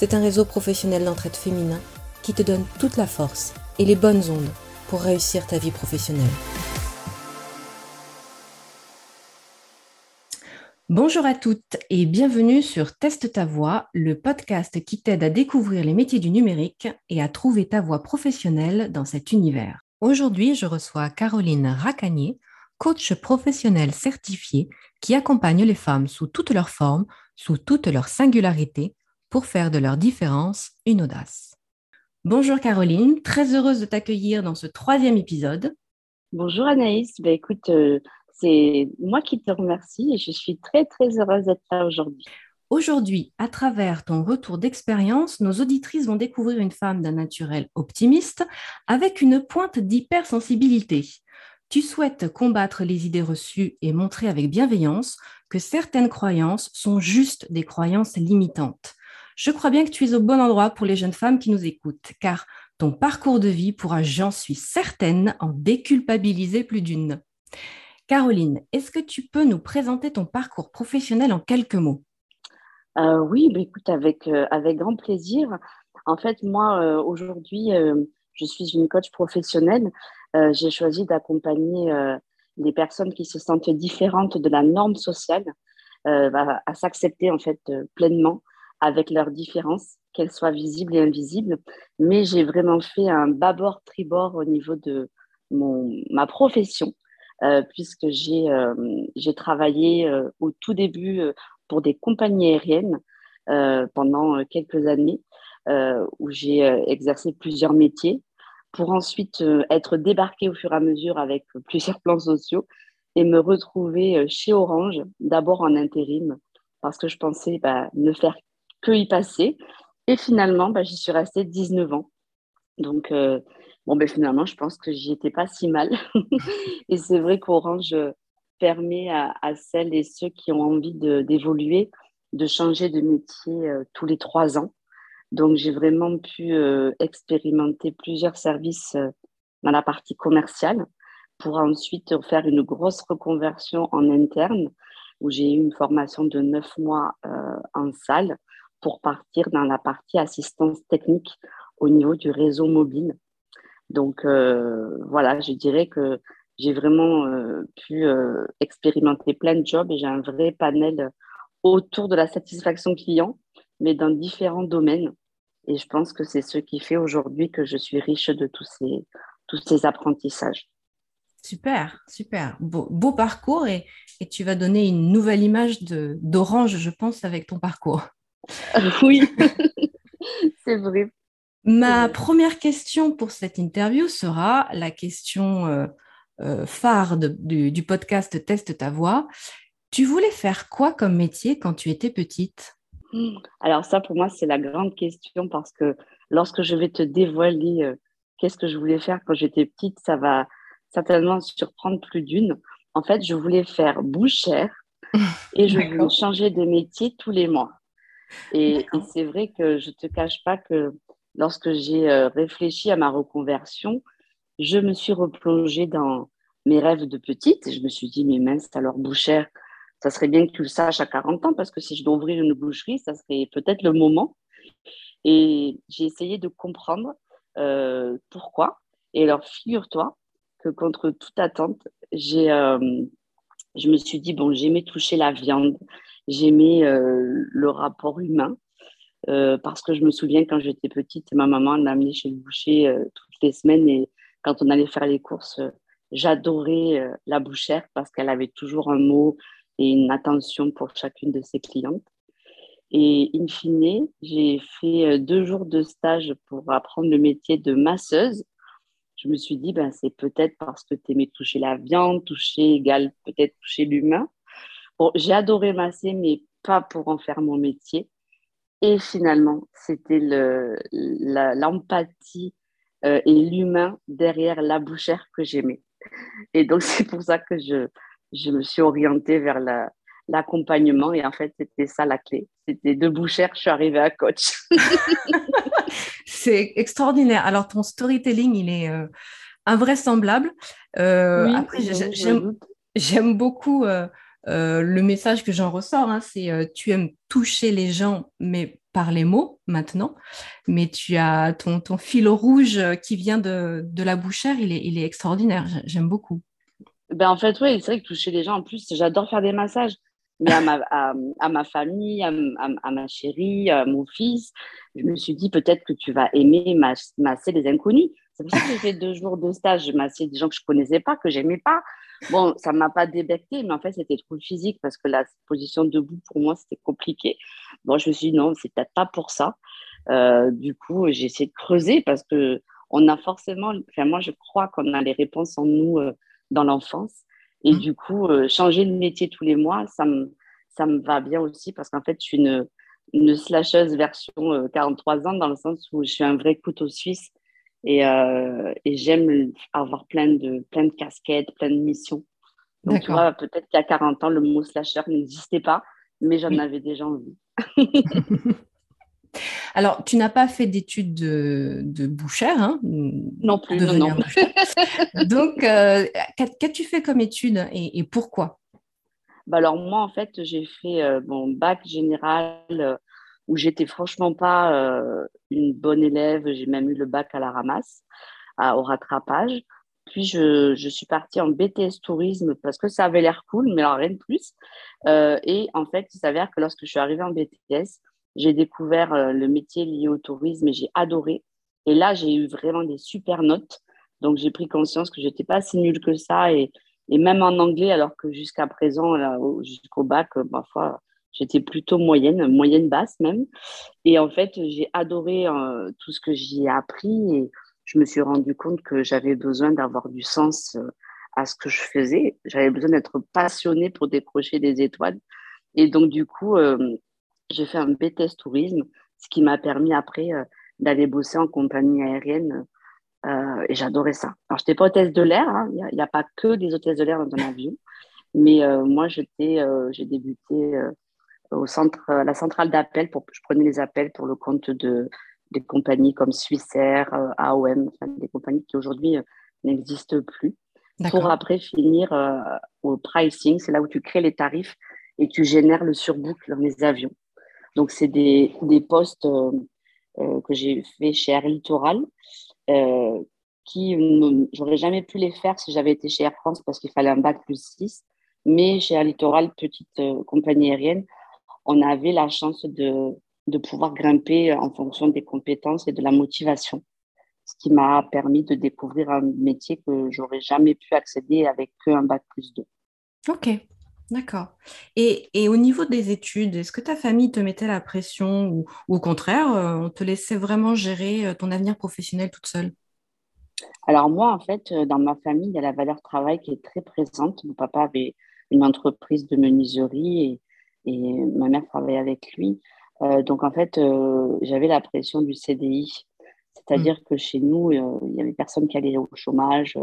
c'est un réseau professionnel d'entraide féminin qui te donne toute la force et les bonnes ondes pour réussir ta vie professionnelle. Bonjour à toutes et bienvenue sur Teste ta voix, le podcast qui t'aide à découvrir les métiers du numérique et à trouver ta voie professionnelle dans cet univers. Aujourd'hui, je reçois Caroline Racanier, coach professionnel certifié qui accompagne les femmes sous toutes leurs formes, sous toutes leurs singularités, pour faire de leur différence une audace. Bonjour Caroline, très heureuse de t'accueillir dans ce troisième épisode. Bonjour Anaïs, ben, écoute, euh, c'est moi qui te remercie et je suis très très heureuse d'être là aujourd'hui. Aujourd'hui, à travers ton retour d'expérience, nos auditrices vont découvrir une femme d'un naturel optimiste avec une pointe d'hypersensibilité tu souhaites combattre les idées reçues et montrer avec bienveillance que certaines croyances sont juste des croyances limitantes. Je crois bien que tu es au bon endroit pour les jeunes femmes qui nous écoutent, car ton parcours de vie pourra, j'en suis certaine, en déculpabiliser plus d'une. Caroline, est-ce que tu peux nous présenter ton parcours professionnel en quelques mots? Euh, Oui, bah, écoute, avec, euh, avec grand plaisir. En fait, moi, euh, aujourd'hui, je suis une coach professionnelle j'ai choisi d'accompagner les personnes qui se sentent différentes de la norme sociale euh, bah, à s'accepter en fait pleinement avec leurs différences, qu'elles soient visibles et invisibles. Mais j'ai vraiment fait un bâbord tribord au niveau de mon, ma profession, puisque j'ai j'ai travaillé au tout début pour des compagnies aériennes pendant quelques années, où j'ai exercé plusieurs métiers pour ensuite euh, être débarqué au fur et à mesure avec plusieurs plans sociaux et me retrouver euh, chez Orange, d'abord en intérim, parce que je pensais bah, ne faire que y passer. Et finalement, bah, j'y suis restée 19 ans. Donc, euh, bon, ben, finalement, je pense que j'y étais pas si mal. et c'est vrai qu'Orange permet à, celles et ceux qui ont envie d'évoluer de, changer de métier tous les trois ans. Donc, j'ai vraiment pu euh, expérimenter plusieurs services euh, dans la partie commerciale pour ensuite faire une grosse reconversion en interne où j'ai eu une formation de neuf mois euh, en salle pour partir dans la partie assistance technique au niveau du réseau mobile. Donc, voilà, je dirais que j'ai vraiment pu expérimenter plein de jobs et j'ai un vrai panel autour de la satisfaction client, mais dans différents domaines. Et je pense que c'est ce qui fait aujourd'hui que je suis riche de tous ces, tous ces apprentissages. Super, super. Beau, parcours et, et, tu vas donner une nouvelle image d'Orange, je pense, avec ton parcours. oui, c'est vrai. Ma première question pour cette interview sera la question euh, euh, phare du, du podcast Teste ta voix. Tu voulais faire quoi comme métier quand tu étais petite? Alors ça, pour moi, c'est la grande question parce que lorsque je vais te dévoiler euh, qu'est-ce que je voulais faire quand j'étais petite, ça va certainement surprendre plus d'une. En fait, je voulais faire bouchère et je voulais changer de métier tous les mois. Et, c'est vrai que je ne te cache pas que lorsque j'ai euh, réfléchi à ma reconversion, je me suis replongée dans mes rêves de petite. Je me suis dit, mais mince, alors bouchère, ça serait bien que tu le saches à 40 ans parce que si je dois ouvrir une boucherie, ça serait peut-être le moment. Et j'ai essayé de comprendre euh, pourquoi. Et alors, figure-toi que contre toute attente, j'ai, euh, je me suis dit, bon, j'aimais toucher la viande, j'aimais euh, le rapport humain. parce que je me souviens quand j'étais petite, ma maman m'a amenée chez le boucher toutes les semaines et quand on allait faire les courses, j'adorais la bouchère parce qu'elle avait toujours un mot et une attention pour chacune de ses clientes. Et in fine, j'ai fait deux jours de stage pour apprendre le métier de masseuse je me suis dit, ben, c'est peut-être parce que tu aimais toucher la viande, toucher égale peut-être toucher l'humain. Bon, j'ai adoré masser, mais pas pour en faire mon métier. Et finalement, c'était l'empathie euh, et l'humain derrière la bouchère que j'aimais. Et donc, c'est pour ça que je, je me suis orientée vers l'accompagnement. et en fait, c'était ça la clé. C'était de bouchère, je suis arrivée à coach. c'est extraordinaire. Alors, ton storytelling, il est euh, invraisemblable. Euh, après, j'aime beaucoup euh, le message que j'en ressors. Hein, c'est tu aimes toucher les gens, mais par les mots maintenant. Mais tu as ton, ton fil rouge qui vient de, la bouchère, il est, il est extraordinaire. J'aime beaucoup. Ben en fait, oui, c'est vrai que toucher les gens, en plus, j'adore faire des massages mais à ma, à, ma famille, à, ma chérie, à mon fils. Je me suis dit peut-être que tu vas aimer masser des inconnus. C'est pour ça que j'ai fait deux jours de stage. Je des gens que je connaissais pas, que j'aimais pas. Bon, ça ne m'a pas débecté, mais en fait, c'était trop physique parce que la position debout, pour moi, c'était compliqué. Bon, je me suis dit non, c'est peut-être pas pour ça. Euh, du coup, j'ai essayé de creuser parce que on a forcément, enfin, moi, je crois qu'on a les réponses en nous euh, dans l'enfance. Et mmh. du coup, euh, changer de métier tous les mois, ça me, ça me va bien aussi parce qu'en fait, je suis une, une slasheuse version 43 euh, ans dans le sens où je suis un vrai couteau suisse et, euh, et j'aime avoir plein de, plein de casquettes, plein de missions. Donc, tu vois, peut-être qu'à 40 ans, le mot slasher n'existait pas, mais j'en avais déjà envie. Alors, tu n'as pas fait d'études de, de bouchère, hein, Non plus, non, non. Donc, euh, qu'as-tu fait comme études et, pourquoi? Bah Alors, moi, en fait, j'ai fait euh, mon bac général euh, où j'étais franchement pas une bonne élève. J'ai même eu le bac à la ramasse, au rattrapage. Puis, je, je, suis partie en BTS tourisme parce que ça avait l'air cool, mais alors rien de plus. et en fait, il s'avère que lorsque je suis arrivée en BTS, j'ai découvert euh, le métier lié au tourisme et j'ai adoré. Et là, j'ai eu vraiment des super notes. Donc, j'ai pris conscience que je n'étais pas si nulle que ça. Et, et même en anglais, alors que jusqu'à présent, jusqu'au bac, euh, parfois, j'étais plutôt moyenne, moyenne basse même. Et en fait, j'ai adoré euh, tout ce que j'y ai appris et je me suis rendu compte que j'avais besoin d'avoir du sens à ce que je faisais. J'avais besoin d'être passionnée pour décrocher des étoiles. Et donc, du coup, j'ai fait un BTS tourisme, ce qui m'a permis après euh, d'aller bosser en compagnie aérienne. Euh, et j'adorais ça. Alors, je n'étais pas hôtesse de l'air, hein. il n'y a, pas que des hôtesses de l'air dans un avion. Mais euh, moi, j'ai débuté au centre, à la centrale d'appel. Je prenais les appels pour le compte de, des compagnies comme Swissair, AOM, des compagnies qui aujourd'hui n'existent plus. Pour après finir au pricing, c'est là où tu crées les tarifs et tu génères le surbook dans les avions. Donc, c'est des, des postes euh, euh, que j'ai fait chez Air Littoral, euh, qui j'aurais jamais pu les faire si j'avais été chez Air France parce qu'il fallait un bac plus 6. Mais chez Air Littoral, petite compagnie aérienne, on avait la chance de, de pouvoir grimper en fonction des compétences et de la motivation ce qui m'a permis de découvrir un métier que j'aurais jamais pu accéder avec un bac plus 2. Ok, D'accord. Et, au niveau des études, est-ce que ta famille te mettait la pression ou, au contraire, euh, on te laissait vraiment gérer euh, ton avenir professionnel toute seule? Alors moi, en fait, euh, dans ma famille, il y a la valeur travail qui est très présente. Mon papa avait une entreprise de menuiserie et, et ma mère travaillait avec lui. donc en fait, j'avais la pression du CDI. C'est-à-dire mmh. que chez nous, il n'y avait personne qui allait au chômage.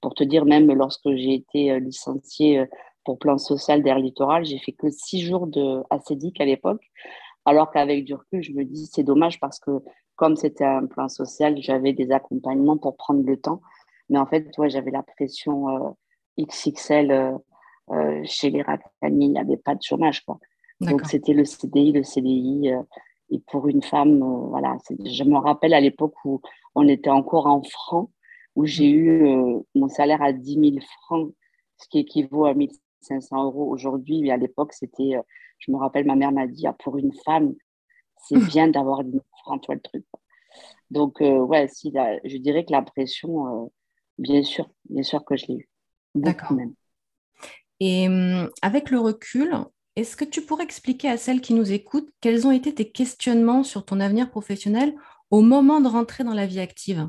pour te dire, même lorsque j'ai été licenciée pour plan social d'Air Littoral, j'ai fait que six jours de acédique à l'époque. Alors qu'avec du recul, je me dis c'est dommage parce que comme c'était un plan social, j'avais des accompagnements pour prendre le temps. Mais en fait, ouais, j'avais la pression euh, XXL euh, euh, chez les Ratani, il n'y avait pas de chômage. Quoi. Donc c'était le CDI, le CDI. et pour une femme, voilà, je me rappelle à l'époque où on était encore en francs, où j'ai mmh. eu mon salaire à 10 000 francs, ce qui équivaut à 1 500 euros aujourd'hui. Mais à l'époque, c'était, euh, je me rappelle, ma mère m'a dit, ah, pour une femme, c'est bien d'avoir une en toi le truc. Donc, euh, ouais, si, je dirais que la pression, euh, bien sûr, bien sûr que je l'ai eu. D'accord. Et hum, avec le recul, est-ce que tu pourrais expliquer à celles qui nous écoutent quels ont été tes questionnements sur ton avenir professionnel au moment de rentrer dans la vie active?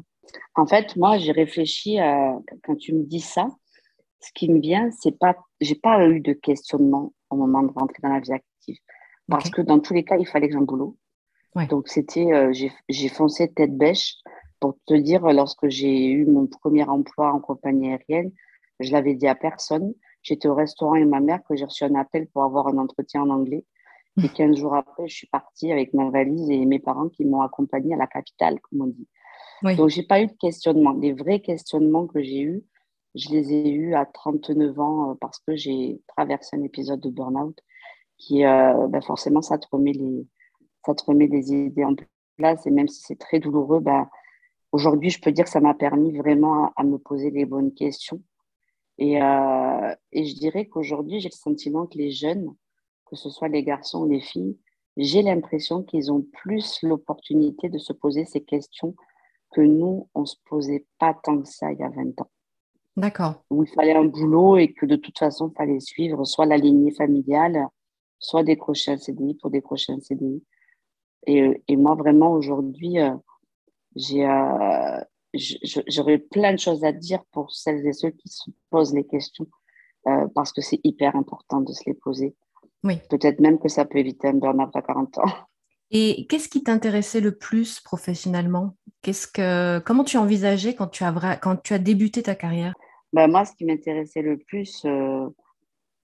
En fait, moi, j'ai réfléchi à, quand tu me dis ça, ce qui me vient, c'est pas, j'ai pas eu de questionnement au moment de rentrer dans la vie active. Parce que dans tous les cas, il fallait que j'ai un boulot. Donc, c'était, euh, j'ai foncé tête bêche. Pour te dire, lorsque j'ai eu mon premier emploi en compagnie aérienne, je l'avais dit à personne. J'étais au restaurant avec ma mère que j'ai reçu un appel pour avoir un entretien en anglais. Et 15 jours après, je suis partie avec ma valise et mes parents qui m'ont accompagnée à la capitale, comme on dit. Donc, j'ai pas eu de questionnement. Les vrais questionnements que j'ai eus, je les ai eus à 39 ans euh, parce que j'ai traversé un épisode de burn-out qui, euh, ben forcément, ça te remet les, ça te remet idées en place. Et même si c'est très douloureux, bah, aujourd'hui, je peux dire que ça m'a permis vraiment à, me poser les bonnes questions. Et, euh, et je dirais qu'aujourd'hui, j'ai le sentiment que les jeunes, que ce soit les garçons ou les filles, j'ai l'impression qu'ils ont plus l'opportunité de se poser ces questions que nous, on ne se posait pas tant que ça il y a 20 ans. D'accord. Où il fallait un boulot et que de toute façon, il fallait suivre soit la lignée familiale, soit décrocher un CDI pour décrocher un CDI. Et, et moi, vraiment, aujourd'hui, euh, j'ai, euh, j'aurais plein de choses à dire pour celles et ceux qui se posent les questions, euh, parce que c'est hyper important de se les poser. Oui. Peut-être même que ça peut éviter un burn-out à 40 ans. Et qu'est-ce qui t'intéressait le plus professionnellement? Qu'est-ce que, Comment tu envisageais quand tu as, quand tu as débuté ta carrière? Ben Moi, ce qui m'intéressait le plus,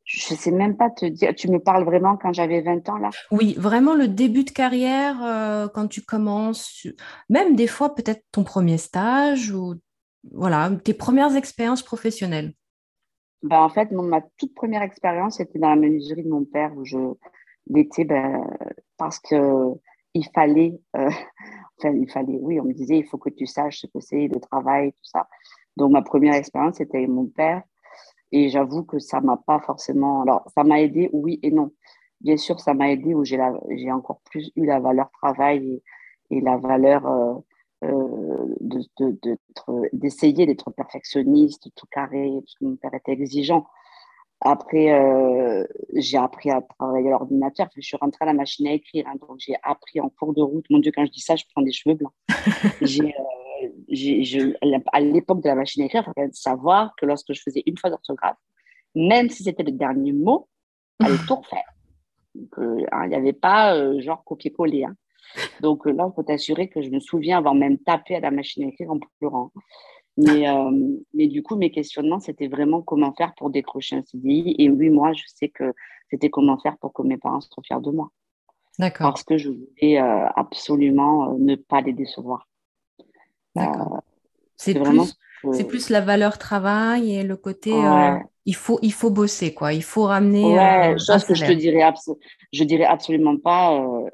je ne sais même pas te dire. Tu me parles vraiment quand j'avais 20 ans là? Oui, vraiment le début de carrière, euh, quand tu commences, même des fois peut-être ton premier stage ou voilà, tes premières expériences professionnelles. Ben, en fait, ma toute première expérience, c'était dans la menuiserie de mon père où je l'étais ben, parce que il fallait, euh, enfin, il fallait, oui, on me disait, il faut que tu saches ce que c'est le travail, tout ça. Donc, ma première expérience, c'était avec mon père. Et j'avoue que ça m'a pas forcément. Alors, ça m'a aidé, oui et non. Bien sûr, ça m'a aidé où j'ai encore plus eu la valeur travail et, la valeur euh, euh, d'essayer d'être perfectionniste, tout carré, parce que mon père était exigeant. Après, euh, j'ai appris à travailler à l'ordinateur. Je suis rentrée à la machine à écrire. Hein, donc, j'ai appris en cours de route. Mon Dieu, quand je dis ça, je prends des cheveux blancs. j'ai à l'époque de la machine à écrire, il fallait savoir que lorsque je faisais une fois d'orthographe, même si c'était le dernier mot, il fallait tout refaire. Euh, hein, il n'y avait pas euh, genre copier-coller. Hein. Donc euh, là, il faut t'assurer que je me souviens avoir même tapé à la machine à écrire en pleurant. Mais, mais du coup, mes questionnements, c'était vraiment comment faire pour décrocher un CDI. Et oui, moi, je sais que c'était comment faire pour que mes parents soient fiers de moi. D'accord. Parce que je voulais absolument ne pas les décevoir. D'accord. C'est plus, c'est plus la valeur travail et le côté euh, il, faut, il faut bosser, quoi. Il faut ramener. Ouais, euh, que je te dirais, je dirais absolument pas euh,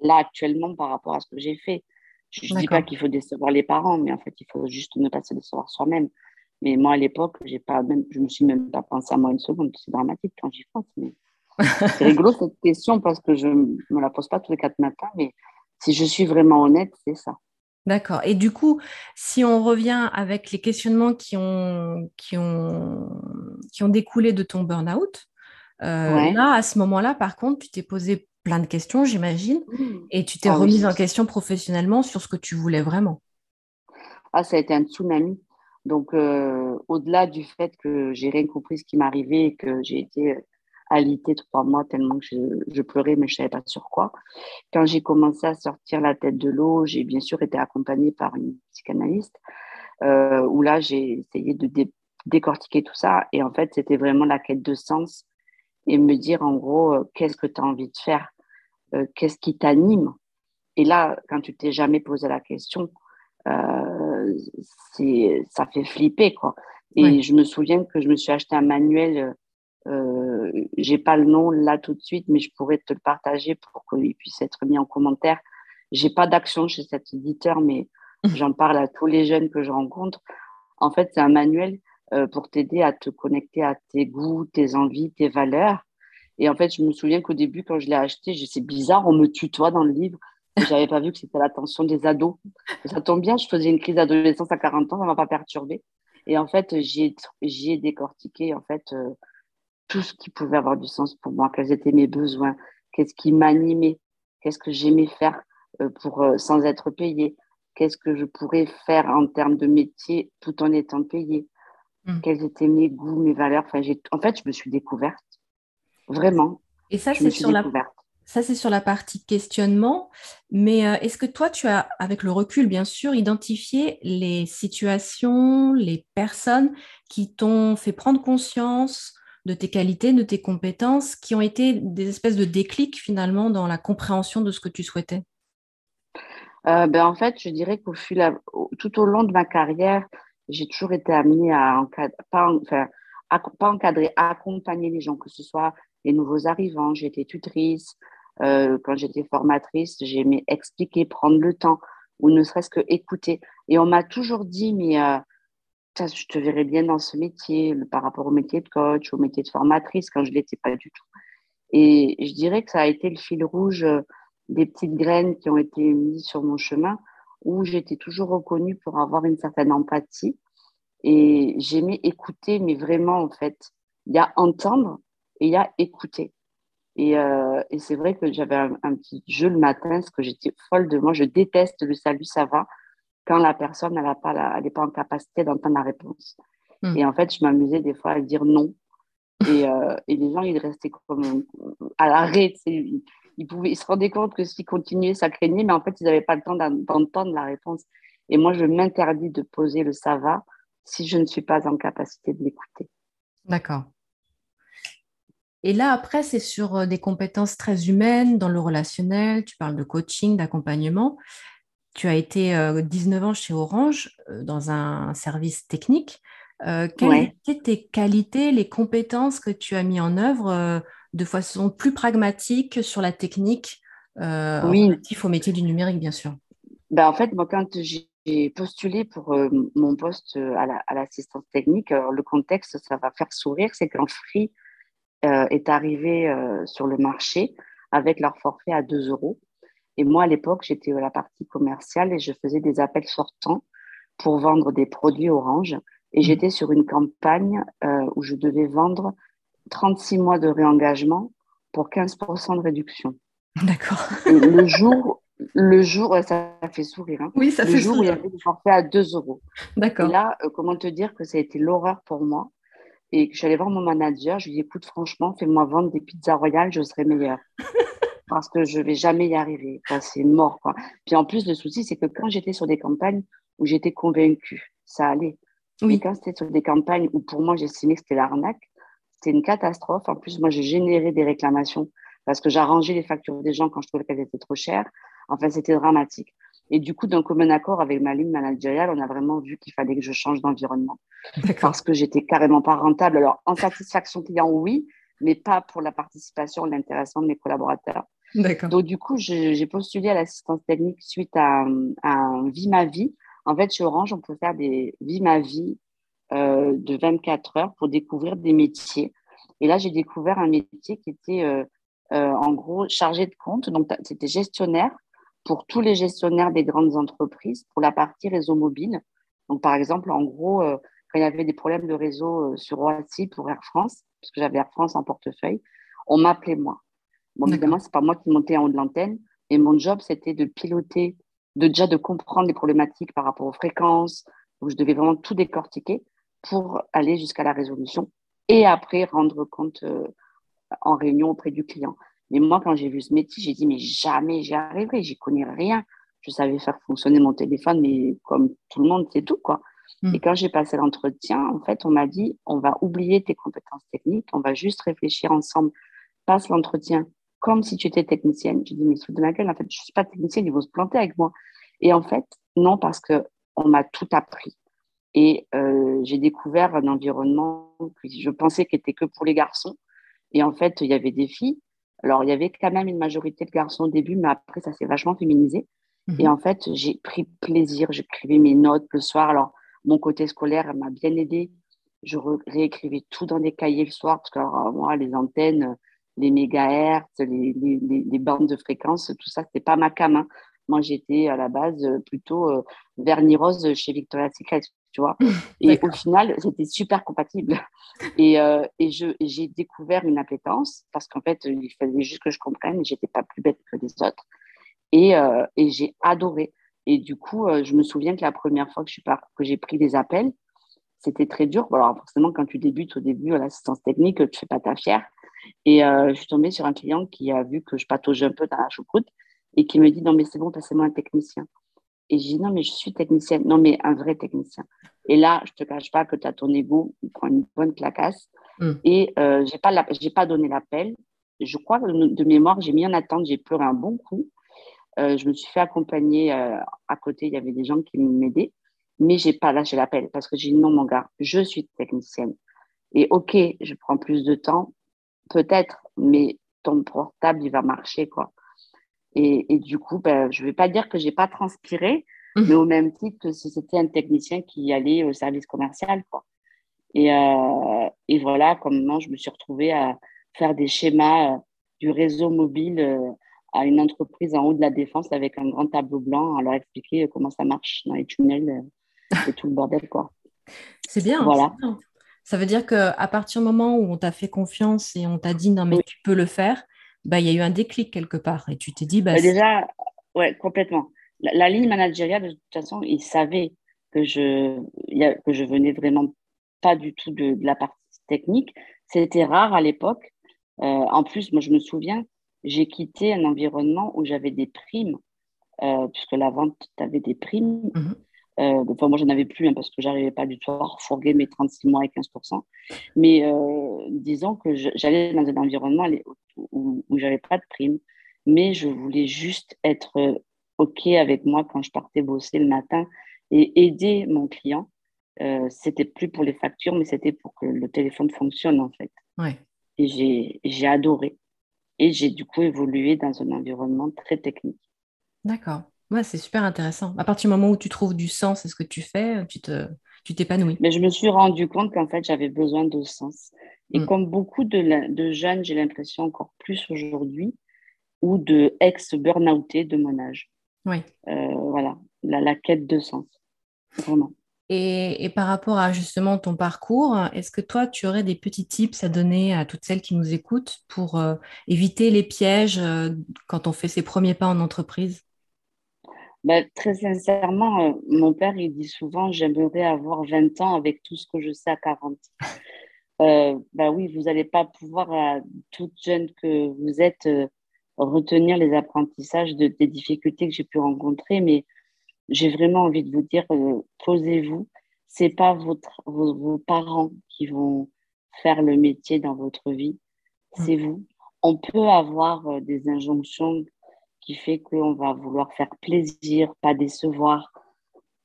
là actuellement par rapport à ce que j'ai fait. Je ne dis pas qu'il faut décevoir les parents, mais en fait, il faut juste ne pas se décevoir soi-même. Mais moi, à l'époque, j'ai pas même, je me suis même pas pensé à moi une seconde. C'est dramatique quand j'y pense. Mais c'est rigolo cette question parce que je me la pose pas tous les quatre matins. Mais si je suis vraiment honnête, c'est ça. D'accord. Et du coup, si on revient avec les questionnements qui ont, qui ont, qui ont découlé de ton burn-out, euh, là, à ce moment-là, par contre, tu t'es posé plein de questions, j'imagine, mmh. et tu t'es ah remise en question professionnellement sur ce que tu voulais vraiment. Ah, ça a été un tsunami. Donc, euh, au-delà du fait que j'ai rien compris ce qui m'arrivait et que j'ai été alité trois mois tellement que je, pleurais, mais je ne savais pas sur quoi. Quand j'ai commencé à sortir la tête de l'eau, j'ai bien sûr été accompagnée par une psychanalyste, euh, où là, j'ai essayé de décortiquer tout ça. Et en fait, c'était vraiment la quête de sens et me dire, en gros, euh, qu'est-ce que tu as envie de faire? Euh, Qu'est-ce qui t'anime? Et là, quand tu t'es jamais posé la question, ça fait flipper, quoi. Et je me souviens que je me suis acheté un manuel euh, j'ai pas le nom là tout de suite, mais je pourrais te le partager pour qu'il puisse être mis en commentaire. J'ai pas d'action chez cet éditeur, mais j'en parle à tous les jeunes que je rencontre. En fait, c'est un manuel euh, pour t'aider à te connecter à tes goûts, tes envies, tes valeurs. Et en fait, je me souviens qu'au début, quand je l'ai acheté, c'est bizarre, on me tutoie dans le livre. Je n'avais pas vu que c'était l'attention des ados. ça tombe bien, je faisais une crise d'adolescence à 40 ans, ça ne m'a pas perturbé. Et en fait, j'ai décortiqué en fait, euh, tout ce qui pouvait avoir du sens pour moi, quels étaient mes besoins, qu'est-ce qui m'animait, qu'est-ce que j'aimais faire euh, pour, euh, sans être payé, qu'est-ce que je pourrais faire en termes de métier tout en étant payé, mmh. quels étaient mes goûts, mes valeurs. Enfin, en fait, je me suis découverte, vraiment. Et ça, c'est sur découverte. la ça, c'est sur la partie questionnement. Mais euh, est-ce que toi, tu as, avec le recul, bien sûr, identifié les situations, les personnes qui t'ont fait prendre conscience de tes qualités, de tes compétences, qui ont été des espèces de déclics finalement dans la compréhension de ce que tu souhaitais? Euh, ben, En fait, je dirais qu'au fil, tout au long de ma carrière, j'ai toujours été amenée à encadrer, pas, enfin, pas encadrer, à accompagner les gens, que ce soit les nouveaux arrivants, été tutrice, euh, quand j'étais formatrice, j'aimais expliquer, prendre le temps, ou ne serait-ce que écouter. Et on m'a toujours dit, mais euh, je te verrais bien dans ce métier, par rapport au métier de coach, au métier de formatrice, quand je ne l'étais pas du tout. Et je dirais que ça a été le fil rouge euh, des petites graines qui ont été mises sur mon chemin, où j'étais toujours reconnue pour avoir une certaine empathie. Et j'aimais écouter, mais vraiment, en fait, il y a entendre et il y a écouter. Euh, et, c'est vrai que j'avais un, petit jeu le matin, parce que j'étais folle de moi. Je déteste le salut, ça va, quand la personne n'est pas, pas en capacité d'entendre la réponse. Hmm. Et en fait, je m'amusais des fois à dire non. Et, euh, et les gens, ils restaient comme à l'arrêt. Ils, pouvaient, ils se rendaient compte que s'ils continuaient, ça craignait, mais en fait, ils n'avaient pas le temps d'entendre la réponse. Et moi, je m'interdis de poser le ça va si je ne suis pas en capacité de l'écouter. D'accord. Et là, après, c'est sur euh, des compétences très humaines, dans le relationnel. Tu parles de coaching, d'accompagnement. Tu as été 19 euh, ans chez Orange euh, dans un service technique. quelles étaient tes qualités, les compétences que tu as mis en œuvre de façon plus pragmatique sur la technique oui. relatif au métier du numérique, bien sûr? Ben, En fait, moi, quand j'ai postulé pour mon poste à l'assistance technique, le contexte, ça va faire sourire, c'est qu'en Free, euh, est arrivé euh, sur le marché avec leur forfait à 2 euros. Et moi, à l'époque, j'étais à la partie commerciale et je faisais des appels sortants pour vendre des produits Orange. Et mmh. j'étais sur une campagne euh, où je devais vendre 36 mois de réengagement pour 15% de réduction. D'accord. le jour, le jour, ça fait sourire. Hein. Oui, ça le fait jour où il y avait des forfaits à 2 euros. D'accord. Et là, comment te dire que ça a été l'horreur pour moi et que j'allais voir mon manager, je lui ai dit écoute, franchement, fais-moi vendre des pizzas royales, je serai meilleure. Parce que je ne vais jamais y arriver. c'est mort. Quoi. Puis en plus, le souci, c'est que quand j'étais sur des campagnes où j'étais convaincue, ça allait. Oui. quand c'était sur des campagnes où pour moi, j'estimais que c'était l'arnaque, c'était une catastrophe. En plus, moi, j'ai généré des réclamations parce que j'arrangeais les factures des gens quand je trouvais qu'elles étaient trop chères. Enfin, c'était dramatique. Et du coup, d'un commun accord avec ma ligne managériale, on a vraiment vu qu'il fallait que je change d'environnement. Parce que j'étais carrément pas rentable. Alors, en satisfaction client, oui, mais pas pour la participation, l'intéressement de mes collaborateurs. Donc, du coup, j'ai postulé à l'assistance technique suite à, un Vie ma vie. En fait, chez Orange, on peut faire des Vie ma vie euh, de 24 heures pour découvrir des métiers. Et là, j'ai découvert un métier qui était euh, euh, en gros chargé de compte. Donc, c'était gestionnaire pour tous les gestionnaires des grandes entreprises pour la partie réseau mobile. Donc, par exemple, en gros, quand il y avait des problèmes de réseau sur Roissy pour Air France, parce que j'avais Air France en portefeuille, on m'appelait moi. Bon, évidemment, ce n'est pas moi qui montais en haut de l'antenne, et mon job, c'était de piloter, de déjà de comprendre les problématiques par rapport aux fréquences. Donc, je devais vraiment tout décortiquer pour aller jusqu'à la résolution et après rendre compte euh, en réunion auprès du client. Mais moi, quand j'ai vu ce métier, j'ai dit, mais jamais j'y arriverai, j'y connais rien. Je savais faire fonctionner mon téléphone, mais comme tout le monde, c'est tout, quoi. Hmm. Et quand j'ai passé l'entretien, en fait, on m'a dit, on va oublier tes compétences techniques, on va juste réfléchir ensemble. Passe l'entretien comme si tu étais technicienne. J'ai dit, mais sous de ma gueule, en fait, je ne suis pas technicienne, ils vont se planter avec moi. Et en fait, non, parce qu'on m'a tout appris. Et euh, j'ai découvert un environnement que je pensais qu'il était que pour les garçons. Et en fait, il y avait des filles. Alors, il y avait quand même une majorité de garçons au début, mais après, ça s'est vachement féminisé. Mhm. Et en fait, j'ai pris plaisir. J'écrivais mes notes le soir. Alors, mon côté scolaire m'a bien aidé. Je réécrivais tout dans des cahiers le soir, parce que moi, les antennes, les mégahertz, les, les, bandes de fréquences, tout ça, c'est pas ma cam. Hein. Moi, j'étais à la base euh, plutôt euh, vernis rose chez Victoria's Secret, tu vois. Et au final, c'était super compatible. Et, euh, et j'ai découvert une appétence parce qu'en fait, il fallait juste que je comprenne. J'étais pas plus bête que les autres. Et, et j'ai adoré. Et du coup, je me souviens que la première fois que j'ai pris des appels, c'était très dur. alors forcément, quand tu débutes au début à l'assistance technique, tu fais pas ta fière. Et je suis tombée sur un client qui a vu que je pataugeais un peu dans la choucroute et qui me dit non mais c'est bon, passez-moi un technicien. Et je dis non mais je suis technicienne, non mais un vrai technicien. Et là, je te cache pas que tu as ton ego, il prend une bonne clacasse. Hmm. Et euh, j'ai pas j'ai pas donné l'appel. Je crois que de mémoire, j'ai mis en attente, j'ai pleuré un bon coup. Euh, je me suis fait accompagner euh, à côté, il y avait des gens qui m'aidaient, mais j'ai pas lâché l'appel parce que j'ai dit non mon gars, je suis technicienne. Et ok, je prends plus de temps, peut-être, mais ton portable il va marcher quoi. Et, du coup, ben, je ne vais pas dire que je n'ai pas transpiré, mmh. mais au même titre que si c'était un technicien qui allait au service commercial. Quoi. Et, euh, et voilà comment je me suis retrouvée à faire des schémas euh, du réseau mobile euh, à une entreprise en haut de la défense avec un grand tableau blanc, à leur expliquer comment ça marche dans les tunnels et tout le bordel. Quoi. C'est bien. Voilà. Ça veut dire qu'à partir du moment où on t'a fait confiance et on t'a dit non mais tu peux le faire, bah, il y a eu un déclic quelque part et tu t'es dit. Bah, bah déjà, ouais, complètement. La, ligne managériale, de toute façon, ils savaient que je, que je venais vraiment pas du tout de, la partie technique. C'était rare à l'époque. Euh, en plus, moi, je me souviens, j'ai quitté un environnement où j'avais des primes, euh, puisque la vente, tu avais des primes. Mmh euh, enfin, moi, je n'en avais plus hein, parce que j'arrivais pas du tout à refourguer mes 36 mois et 15%. Mais euh, disons que j'allais dans un environnement où, où j'avais pas de prime, mais je voulais juste être euh, OK avec moi quand je partais bosser le matin et aider mon client. Euh, c'était plus pour les factures, mais c'était pour que le téléphone fonctionne en fait. Ouais. Et j'ai adoré. Et j'ai du coup évolué dans un environnement très technique. D'accord. Ouais, c'est super intéressant. À partir du moment où tu trouves du sens à ce que tu fais, tu te, tu t'épanouis. Mais je me suis rendu compte qu'en fait, j'avais besoin de sens. Et mm. comme beaucoup de, de jeunes, j'ai l'impression encore plus aujourd'hui, ou de ex-burnoutés de mon âge. Oui. Euh, voilà, la, la, quête de sens. Vraiment. Et, et, par rapport à justement ton parcours, est-ce que toi, tu aurais des petits tips à donner à toutes celles qui nous écoutent pour euh, éviter les pièges euh, quand on fait ses premiers pas en entreprise? Bah, très sincèrement, euh, mon père, il dit souvent, j'aimerais avoir 20 ans avec tout ce que je sais à 40. Euh, bah oui, vous n'allez pas pouvoir, à toute jeune que vous êtes, euh, retenir les apprentissages de, des difficultés que j'ai pu rencontrer, mais j'ai vraiment envie de vous dire, posez-vous. C'est pas votre, vos, parents qui vont faire le métier dans votre vie, c'est vous. On peut avoir des injonctions qui fait qu'on va vouloir faire plaisir, pas décevoir.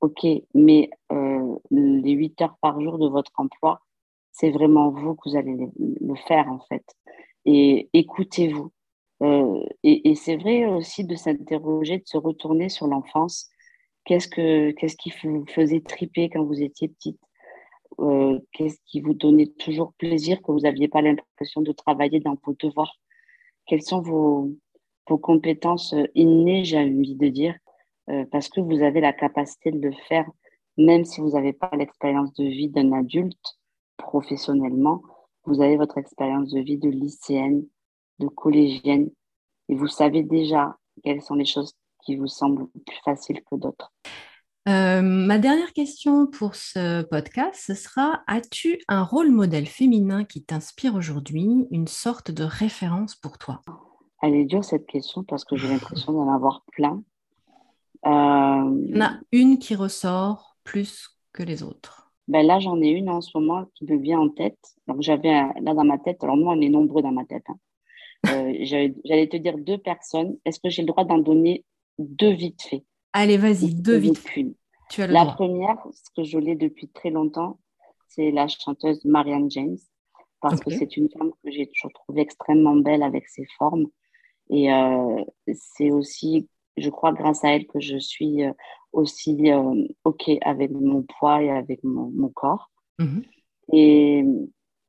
Ok, mais euh, les 8 heures par jour de votre emploi, c'est vraiment vous que vous allez le faire en fait. Et écoutez-vous. Euh, et, c'est vrai aussi de s'interroger, de se retourner sur l'enfance. Qu'est-ce, que, qu'est-ce qui vous faisait triper quand vous étiez petite? Euh, Qu'est-ce qui vous donnait toujours plaisir que vous n'aviez pas l'impression de travailler dans vos devoirs? Quels sont vos, vos compétences innées, j'ai envie de dire, euh, parce que vous avez la capacité de le faire, même si vous n'avez pas l'expérience de vie d'un adulte professionnellement, vous avez votre expérience de vie de lycéenne, de collégienne, et vous savez déjà quelles sont les choses qui vous semblent plus faciles que d'autres. Euh, ma dernière question pour ce podcast, ce sera as-tu un rôle modèle féminin qui t'inspire aujourd'hui, une sorte de référence pour toi? Elle est dure cette question parce que j'ai l'impression d'en avoir plein. Euh, Il y en a une qui ressort plus que les autres. Ben là, j'en ai une en ce moment qui me vient en tête. Donc, j'avais là dans ma tête, alors moi, on est nombreux dans ma tête. Hein. Euh, j'allais te dire deux personnes. Est-ce que j'ai le droit d'en donner deux vite fait? Allez, vas-y, deux vite fait. Tu as la première, ce que je l'ai depuis très longtemps, c'est la chanteuse Marianne James, parce que c'est une femme que j'ai toujours trouvée extrêmement belle avec ses formes. Et euh, c'est aussi, je crois, grâce à elle que je suis euh, aussi euh, OK avec mon poids et avec mon, mon corps. Mhm. Et,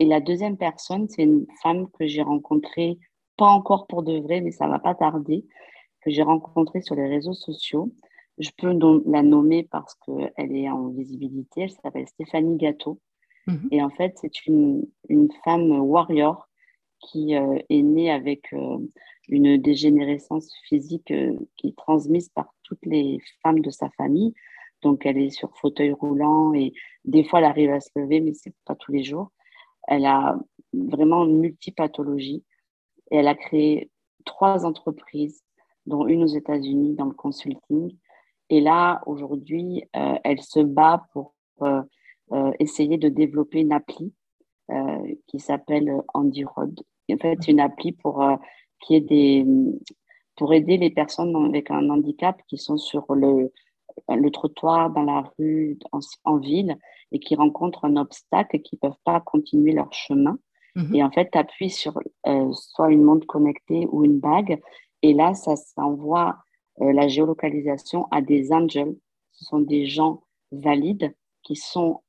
et, la deuxième personne, c'est une femme que j'ai rencontrée pas encore pour de vrai, mais ça va pas tarder, que j'ai rencontrée sur les réseaux sociaux. Je peux la nommer parce qu'elle est en visibilité. Elle s'appelle Stéphanie Gâteau. Mhm. Et en fait, c'est une, une, femme warrior qui euh, est née avec euh, une dégénérescence physique euh, qui est transmise par toutes les femmes de sa famille. Donc, elle est sur fauteuil roulant et des fois, elle arrive à se lever, mais c'est pas tous les jours. Elle a vraiment une multipathologie et elle a créé trois entreprises, dont une aux États-Unis dans le consulting. Et là, aujourd'hui, elle se bat pour essayer de développer une appli qui s'appelle Andy Road en fait une appli pour, euh, qui est des, pour aider les personnes avec un handicap qui sont sur le, le trottoir, dans la rue, en, ville, et qui rencontrent un obstacle et qui ne peuvent pas continuer leur chemin. Mhm. Et en fait, tu appuies sur euh, soit une montre connectée ou une bague, et là, ça s'envoie euh, la géolocalisation à des angels. Ce sont des gens valides qui sont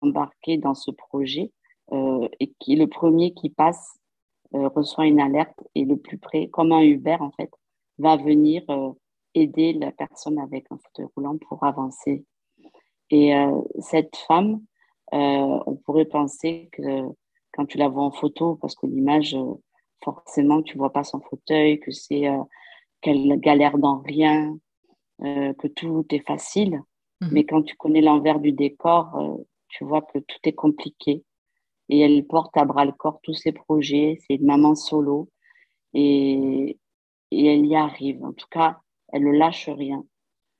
embarqués dans ce projet et qui le premier qui passe euh, reçoit une alerte et le plus près, comme un Uber en fait, va venir euh, aider la personne avec un fauteuil roulant pour avancer. Et euh, cette femme, on pourrait penser que quand tu la vois en photo, parce que l'image, forcément, tu vois pas son fauteuil, que c'est qu'elle galère dans rien, que tout est facile. Mhm. Mais quand tu connais l'envers du décor, tu vois que tout est compliqué et elle porte à bras le corps tous ses projets. C'est une maman solo et, et, elle y arrive. En tout cas, elle ne lâche rien.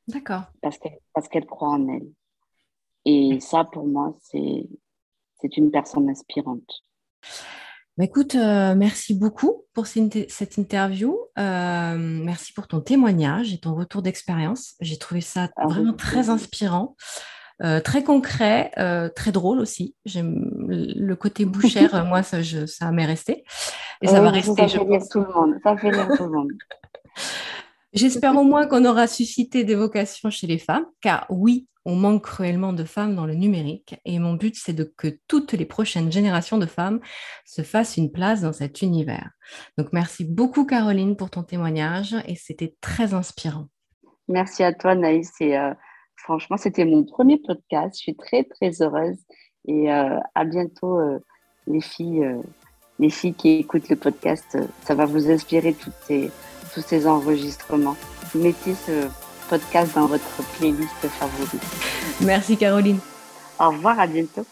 D'accord. Parce qu'elle parce qu'elle croit en elle. Et ça, pour moi, c'est c'est une personne inspirante. Bah, écoute, euh, merci beaucoup pour cette interview. Euh, merci pour ton témoignage et ton retour d'expérience. J'ai trouvé ça ah, vraiment très inspirant. Euh, très concret, euh, très drôle aussi. J'aime le côté bouchère, euh, moi, ça, ça m'est resté. Et ça va rester. Ça tout le monde. Ça fait tout le monde. J'espère au moins qu'on aura suscité des vocations chez les femmes, car oui, on manque cruellement de femmes dans le numérique. Et mon but, c'est de que toutes les prochaines générations de femmes se fassent une place dans cet univers. Donc, merci beaucoup, Caroline, pour ton témoignage et c'était très inspirant. Merci à toi, Naïs. Et, Franchement, c'était mon premier podcast. Je suis très, très heureuse. Et euh, à bientôt, euh, les filles, euh, les filles qui écoutent le podcast. ça va vous inspirer toutes ces, tous ces enregistrements. Mettez ce podcast dans votre playlist favorite. Merci, Caroline. Au revoir, à bientôt.